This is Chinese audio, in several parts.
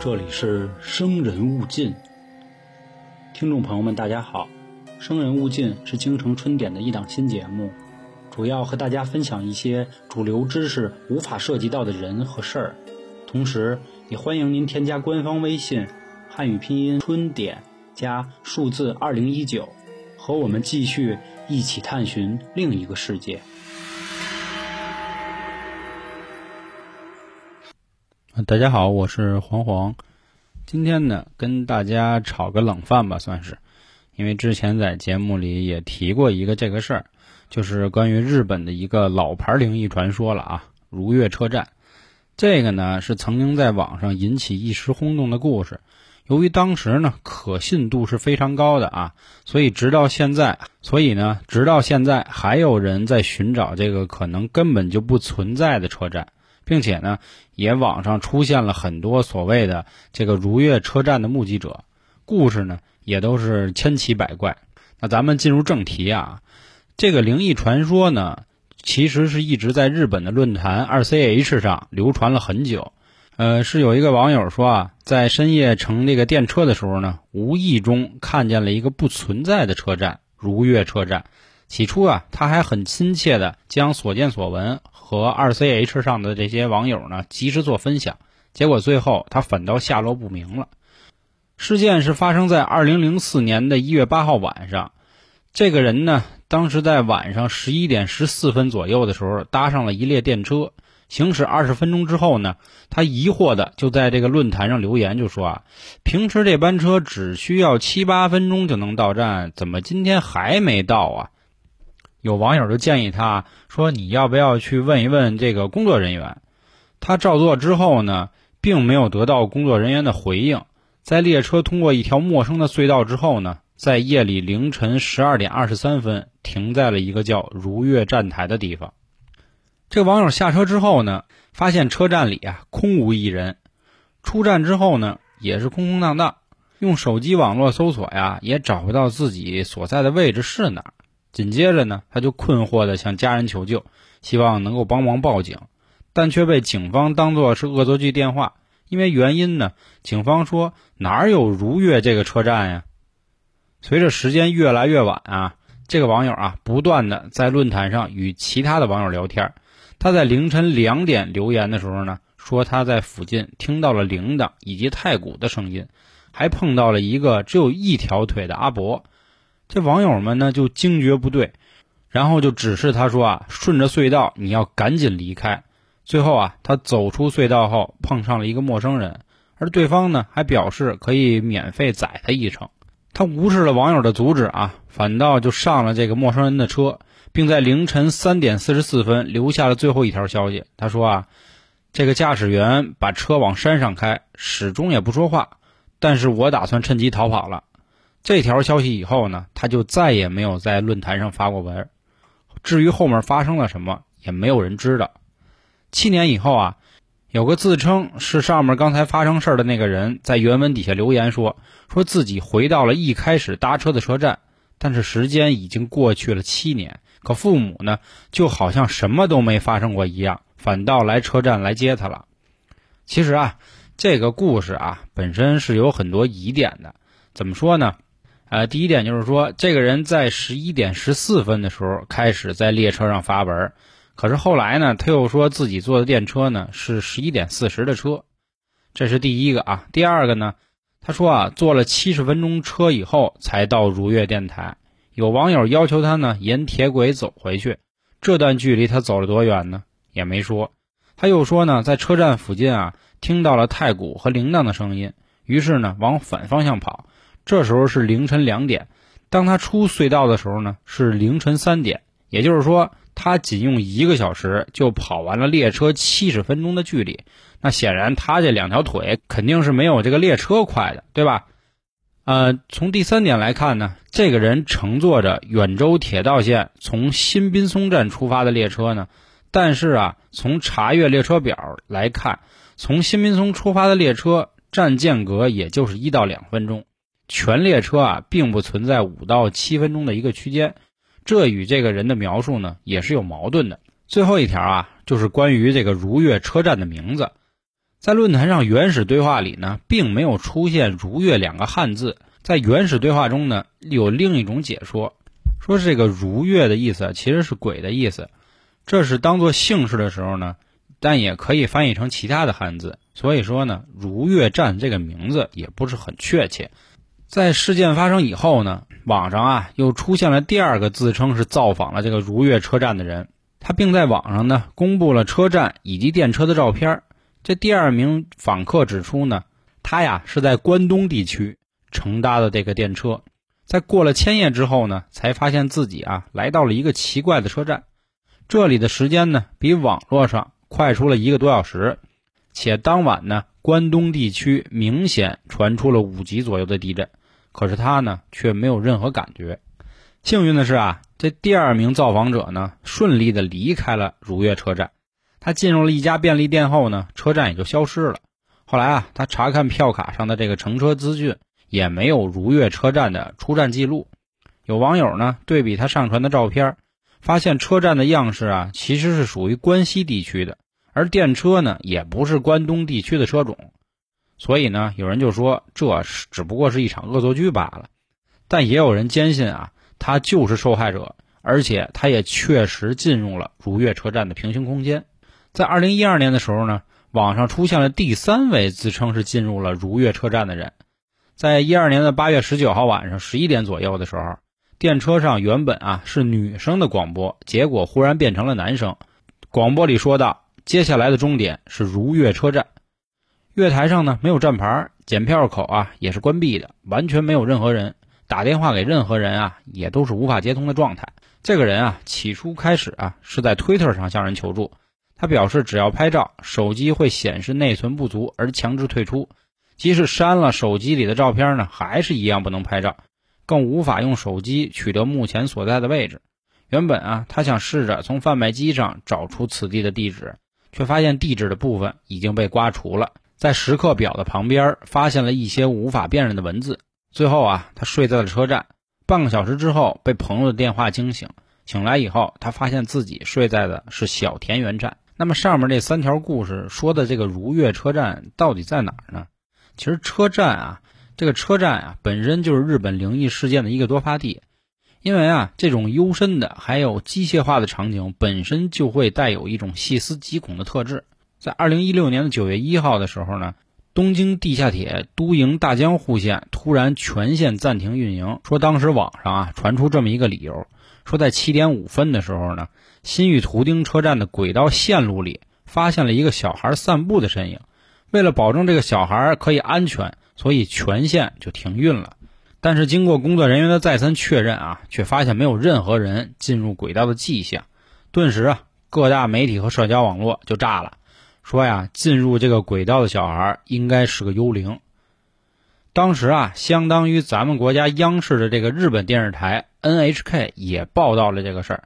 这里是生人勿近。听众朋友们，大家好，生人勿近是京城春点的一档新节目，主要和大家分享一些主流知识无法涉及到的人和事儿，同时也欢迎您添加官方微信“汉语拼音春点”加数字二零一九，和我们继续一起探寻另一个世界。大家好，我是黄黄。今天呢，跟大家炒个冷饭吧，算是。因为之前在节目里也提过一个这个事儿，就是关于日本的一个老牌灵异传说了啊——如月车站。这个呢，是曾经在网上引起一时轰动的故事。由于当时呢，可信度是非常高的啊，所以直到现在，所以呢，直到现在还有人在寻找这个可能根本就不存在的车站。并且呢，也网上出现了很多所谓的这个如月车站的目击者，故事呢也都是千奇百怪。那咱们进入正题啊，这个灵异传说呢，其实是一直在日本的论坛二 ch 上流传了很久。呃，是有一个网友说啊，在深夜乘这个电车的时候呢，无意中看见了一个不存在的车站——如月车站。起初啊，他还很亲切的将所见所闻和二 ch 上的这些网友呢及时做分享，结果最后他反倒下落不明了。事件是发生在二零零四年的一月八号晚上，这个人呢，当时在晚上十一点十四分左右的时候搭上了一列电车，行驶二十分钟之后呢，他疑惑的就在这个论坛上留言，就说啊，平时这班车只需要七八分钟就能到站，怎么今天还没到啊？有网友就建议他说：“你要不要去问一问这个工作人员？”他照做之后呢，并没有得到工作人员的回应。在列车通过一条陌生的隧道之后呢，在夜里凌晨十二点二十三分停在了一个叫如月站台的地方。这网友下车之后呢，发现车站里啊空无一人。出站之后呢，也是空空荡荡。用手机网络搜索呀，也找不到自己所在的位置是哪儿。紧接着呢，他就困惑地向家人求救，希望能够帮忙报警，但却被警方当作是恶作剧电话。因为原因呢，警方说哪有如月这个车站呀？随着时间越来越晚啊，这个网友啊，不断的在论坛上与其他的网友聊天。他在凌晨两点留言的时候呢，说他在附近听到了铃铛以及太鼓的声音，还碰到了一个只有一条腿的阿伯。这网友们呢就惊觉不对，然后就指示他说啊，顺着隧道你要赶紧离开。最后啊，他走出隧道后碰上了一个陌生人，而对方呢还表示可以免费载他一程。他无视了网友的阻止啊，反倒就上了这个陌生人的车，并在凌晨三点四十四分留下了最后一条消息。他说啊，这个驾驶员把车往山上开，始终也不说话，但是我打算趁机逃跑了。这条消息以后呢，他就再也没有在论坛上发过文。至于后面发生了什么，也没有人知道。七年以后啊，有个自称是上面刚才发生事儿的那个人在原文底下留言说，说自己回到了一开始搭车的车站，但是时间已经过去了七年，可父母呢，就好像什么都没发生过一样，反倒来车站来接他了。其实啊，这个故事啊，本身是有很多疑点的。怎么说呢？呃，第一点就是说，这个人在十一点十四分的时候开始在列车上发文，可是后来呢，他又说自己坐的电车呢是十一点四十的车，这是第一个啊。第二个呢，他说啊，坐了七十分钟车以后才到如月电台。有网友要求他呢沿铁轨走回去，这段距离他走了多远呢？也没说。他又说呢，在车站附近啊听到了太鼓和铃铛的声音，于是呢往反方向跑。这时候是凌晨两点，当他出隧道的时候呢，是凌晨三点。也就是说，他仅用一个小时就跑完了列车七十分钟的距离。那显然，他这两条腿肯定是没有这个列车快的，对吧？呃，从第三点来看呢，这个人乘坐着远州铁道线从新滨松站出发的列车呢，但是啊，从查阅列车表来看，从新滨松出发的列车站间隔也就是一到两分钟。全列车啊，并不存在五到七分钟的一个区间，这与这个人的描述呢也是有矛盾的。最后一条啊，就是关于这个如月车站的名字，在论坛上原始对话里呢，并没有出现“如月”两个汉字。在原始对话中呢，有另一种解说，说这个“如月”的意思其实是“鬼”的意思，这是当做姓氏的时候呢，但也可以翻译成其他的汉字。所以说呢，“如月站”这个名字也不是很确切。在事件发生以后呢，网上啊又出现了第二个自称是造访了这个如月车站的人，他并在网上呢公布了车站以及电车的照片。这第二名访客指出呢，他呀是在关东地区乘搭的这个电车，在过了千叶之后呢，才发现自己啊来到了一个奇怪的车站，这里的时间呢比网络上快出了一个多小时，且当晚呢关东地区明显传出了五级左右的地震，可是他呢却没有任何感觉。幸运的是啊，这第二名造访者呢顺利的离开了如月车站。他进入了一家便利店后呢，车站也就消失了。后来啊，他查看票卡上的这个乘车资讯，也没有如月车站的出站记录。有网友呢对比他上传的照片，发现车站的样式啊其实是属于关西地区的，而电车呢也不是关东地区的车种。所以呢，有人就说这是只不过是一场恶作剧罢了。但也有人坚信啊，他就是受害者，而且他也确实进入了如月车站的平行空间。在二零一二年的时候呢，网上出现了第三位自称是进入了如月车站的人。在一二年的八月十九号晚上十一点左右的时候，电车上原本啊是女生的广播，结果忽然变成了男生。广播里说道：“接下来的终点是如月车站，月台上呢没有站牌，检票口啊也是关闭的，完全没有任何人打电话给任何人啊，也都是无法接通的状态。这个人啊，起初开始啊是在推特上向人求助。”他表示，只要拍照，手机会显示内存不足而强制退出。即使删了手机里的照片呢，还是一样不能拍照，更无法用手机取得目前所在的位置。原本啊，他想试着从贩卖机上找出此地的地址，却发现地址的部分已经被刮除了。在时刻表的旁边发现了一些无法辨认的文字。最后啊，他睡在了车站。半个小时之后，被朋友的电话惊醒。醒来以后，他发现自己睡在的是小田园站。那么上面这三条故事说的这个如月车站到底在哪儿呢？其实车站啊，这个车站啊本身就是日本灵异事件的一个多发地，因为啊这种幽深的还有机械化的场景本身就会带有一种细思极恐的特质。在二零一六年的九月一号的时候呢，东京地下铁都营大江户线突然全线暂停运营，说当时网上啊传出这么一个理由。说在七点五分的时候呢，新玉图町车站的轨道线路里发现了一个小孩散步的身影。为了保证这个小孩可以安全，所以全线就停运了。但是经过工作人员的再三确认啊，却发现没有任何人进入轨道的迹象。顿时啊，各大媒体和社交网络就炸了，说呀，进入这个轨道的小孩应该是个幽灵。当时啊，相当于咱们国家央视的这个日本电视台 NHK 也报道了这个事儿。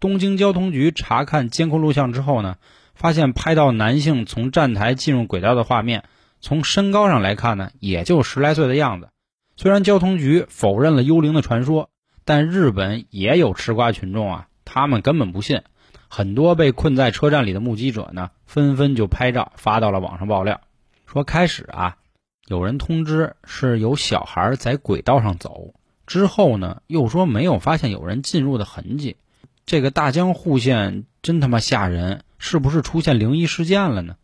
东京交通局查看监控录像之后呢，发现拍到男性从站台进入轨道的画面，从身高上来看呢，也就十来岁的样子。虽然交通局否认了幽灵的传说，但日本也有吃瓜群众啊，他们根本不信。很多被困在车站里的目击者呢，纷纷就拍照发到了网上爆料，说开始啊。有人通知是有小孩在轨道上走，之后呢又说没有发现有人进入的痕迹。这个大江户线真他妈吓人，是不是出现灵异事件了呢？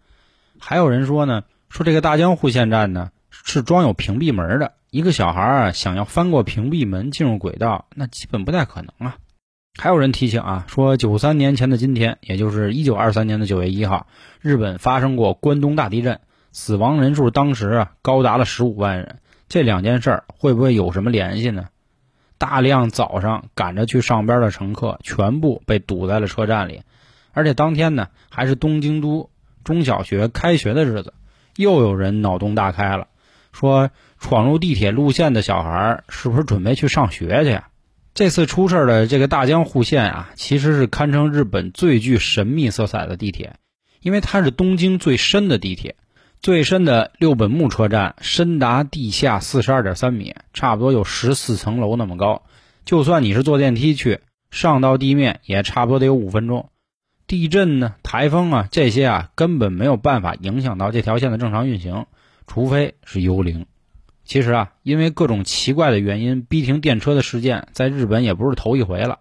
还有人说呢，说这个大江户线站呢是装有屏蔽门的，一个小孩啊想要翻过屏蔽门进入轨道，那基本不太可能啊。还有人提醒啊，说九三年前的今天，也就是一九二三年的九月一号，日本发生过关东大地震。死亡人数当时啊高达了十五万人，这两件事儿会不会有什么联系呢？大量早上赶着去上班的乘客全部被堵在了车站里，而且当天呢还是东京都中小学开学的日子，又有人脑洞大开了，说闯入地铁路线的小孩是不是准备去上学去呀？这次出事的这个大江户线啊，其实是堪称日本最具神秘色彩的地铁，因为它是东京最深的地铁。最深的六本木车站深达地下四十二点三米，差不多有十四层楼那么高。就算你是坐电梯去，上到地面也差不多得有五分钟。地震呢、台风啊这些啊根本没有办法影响到这条线的正常运行，除非是幽灵。其实啊，因为各种奇怪的原因逼停电车的事件，在日本也不是头一回了。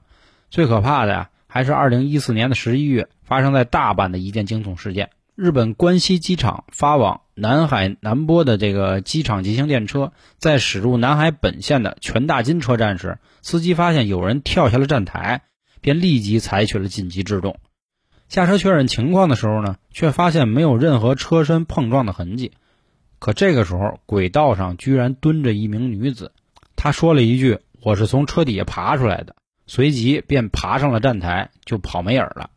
最可怕的呀，还是2014年的11月发生在大阪的一件惊悚事件。日本关西机场发往南海南波的这个机场急行电车，在驶入南海本线的全大金车站时，司机发现有人跳下了站台，便立即采取了紧急制动。下车确认情况的时候呢，却发现没有任何车身碰撞的痕迹。可这个时候，轨道上居然蹲着一名女子，她说了一句：“我是从车底下爬出来的。”随即便爬上了站台，就跑没影了。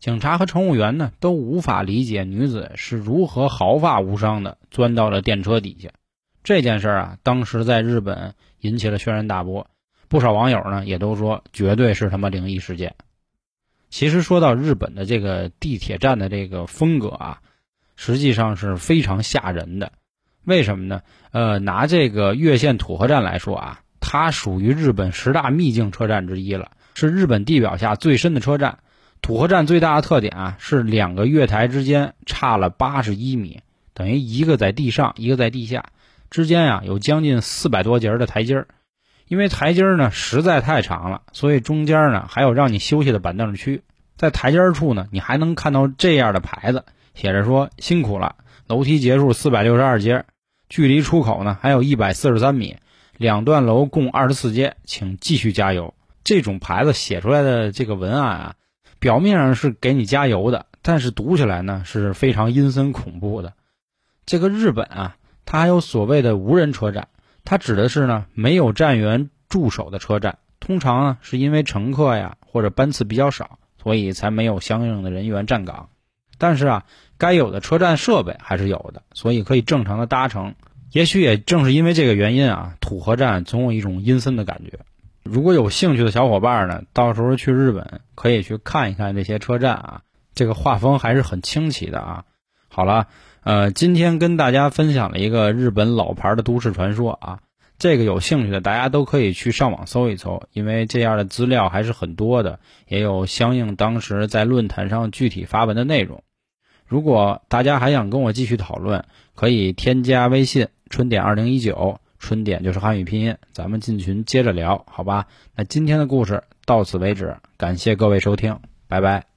警察和乘务员呢，都无法理解女子是如何毫发无伤的钻到了电车底下。这件事啊，当时在日本引起了轩然大波，不少网友呢也都说绝对是他妈灵异事件。其实说到日本的这个地铁站的这个风格啊。实际上是非常吓人的，为什么呢？呃，拿这个越线土河站来说啊，它属于日本十大秘境车站之一了，是日本地表下最深的车站。土河站最大的特点啊，是两个月台之间差了八十一米，等于一个在地上，一个在地下，之间啊有将近四百多节的台阶儿。因为台阶儿呢实在太长了，所以中间呢还有让你休息的板凳区。在台阶儿处呢，你还能看到这样的牌子。写着说辛苦了，楼梯结束四百六十二阶，距离出口呢还有一百四十三米，两段楼共二十四阶，请继续加油。这种牌子写出来的这个文案啊，表面上是给你加油的，但是读起来呢是非常阴森恐怖的。这个日本啊，它还有所谓的无人车站，它指的是呢没有站员驻守的车站，通常呢是因为乘客呀或者班次比较少，所以才没有相应的人员站岗。但是啊，该有的车站设备还是有的，所以可以正常的搭乘。也许也正是因为这个原因啊，土河站总有一种阴森的感觉。如果有兴趣的小伙伴呢，到时候去日本可以去看一看这些车站啊，这个画风还是很清奇的啊。好了，呃，今天跟大家分享了一个日本老牌的都市传说啊，这个有兴趣的大家都可以去上网搜一搜，因为这样的资料还是很多的，也有相应当时在论坛上具体发文的内容。如果大家还想跟我继续讨论，可以添加微信“春点二零一九”，春点就是汉语拼音，咱们进群接着聊，好吧？那今天的故事到此为止，感谢各位收听，拜拜。